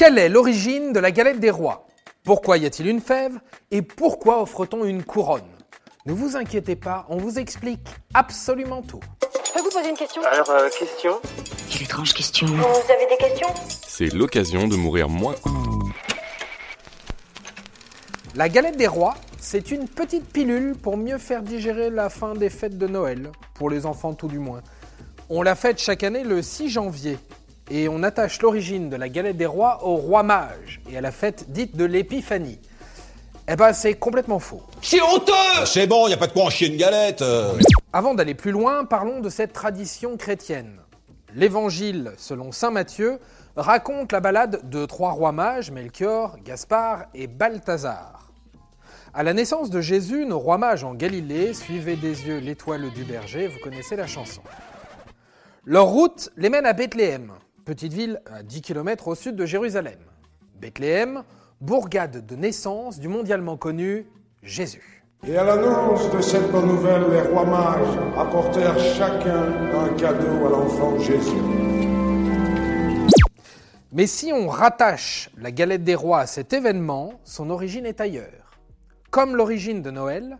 Quelle est l'origine de la galette des rois? Pourquoi y a-t-il une fève? Et pourquoi offre-t-on une couronne? Ne vous inquiétez pas, on vous explique absolument tout. Je peux vous poser une question? Alors, euh, question? Quelle étrange question. Vous avez des questions? C'est l'occasion de mourir moins. La galette des rois, c'est une petite pilule pour mieux faire digérer la fin des fêtes de Noël, pour les enfants tout du moins. On la fête chaque année le 6 janvier, et on attache l'origine de la galette des rois au roi mage et à la fête dite de l'épiphanie. Eh ben c'est complètement faux. C'est honteux C'est bon, y a pas de quoi en chier une galette euh. Avant d'aller plus loin, parlons de cette tradition chrétienne. L'évangile, selon saint Matthieu, raconte la balade de trois rois mages, Melchior, Gaspard et Balthazar. À la naissance de Jésus, nos rois mages en Galilée suivaient des yeux l'étoile du berger, vous connaissez la chanson. Leur route les mène à Bethléem, petite ville à 10 km au sud de Jérusalem. Bethléem, bourgade de naissance du mondialement connu Jésus. Et à l'annonce de cette bonne nouvelle, les rois mages apportèrent chacun un cadeau à l'enfant Jésus. Mais si on rattache la galette des rois à cet événement, son origine est ailleurs. Comme l'origine de Noël,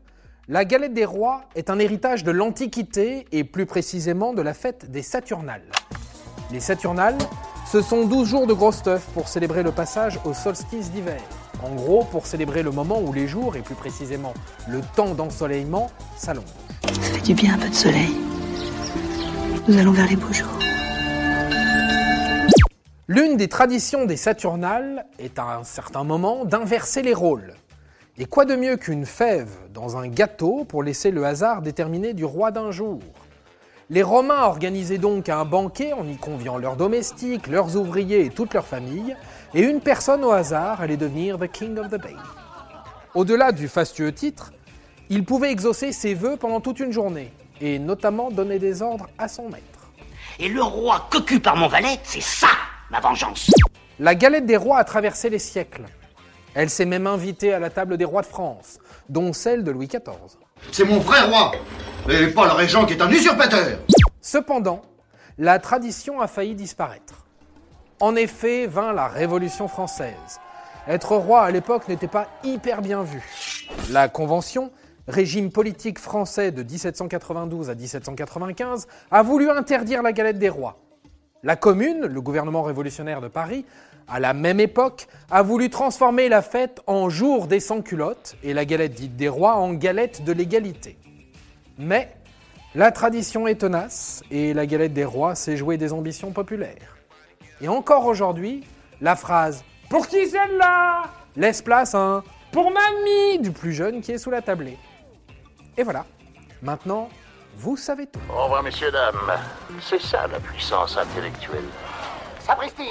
la galette des rois est un héritage de l'Antiquité et plus précisément de la fête des Saturnales. Les Saturnales, ce sont 12 jours de gros stuff pour célébrer le passage au solstice d'hiver. En gros, pour célébrer le moment où les jours, et plus précisément le temps d'ensoleillement, s'allongent. Ça fait du bien un peu de soleil. Nous allons vers les beaux jours. L'une des traditions des Saturnales est à un certain moment d'inverser les rôles. Et quoi de mieux qu'une fève dans un gâteau pour laisser le hasard déterminer du roi d'un jour? Les Romains organisaient donc un banquet en y conviant leurs domestiques, leurs ouvriers et toute leur famille, et une personne au hasard allait devenir the King of the Bay. Au-delà du fastueux titre, il pouvait exaucer ses vœux pendant toute une journée, et notamment donner des ordres à son maître. Et le roi cocu par mon valet, c'est ça, ma vengeance. La galette des rois a traversé les siècles. Elle s'est même invitée à la table des rois de France, dont celle de Louis XIV. C'est mon vrai roi, et régent qui est un usurpateur. Cependant, la tradition a failli disparaître. En effet, vint la Révolution française. Être roi à l'époque n'était pas hyper bien vu. La Convention, régime politique français de 1792 à 1795, a voulu interdire la galette des rois. La Commune, le gouvernement révolutionnaire de Paris, à la même époque, a voulu transformer la fête en jour des sans-culottes et la galette dite des rois en galette de l'égalité. Mais la tradition est tenace et la galette des rois s'est jouée des ambitions populaires. Et encore aujourd'hui, la phrase Pour qui celle-là? laisse place à un Pour mamie du plus jeune qui est sous la tablée. Et voilà, maintenant, vous savez tout. Au revoir, messieurs, dames. C'est ça la puissance intellectuelle. Sapristi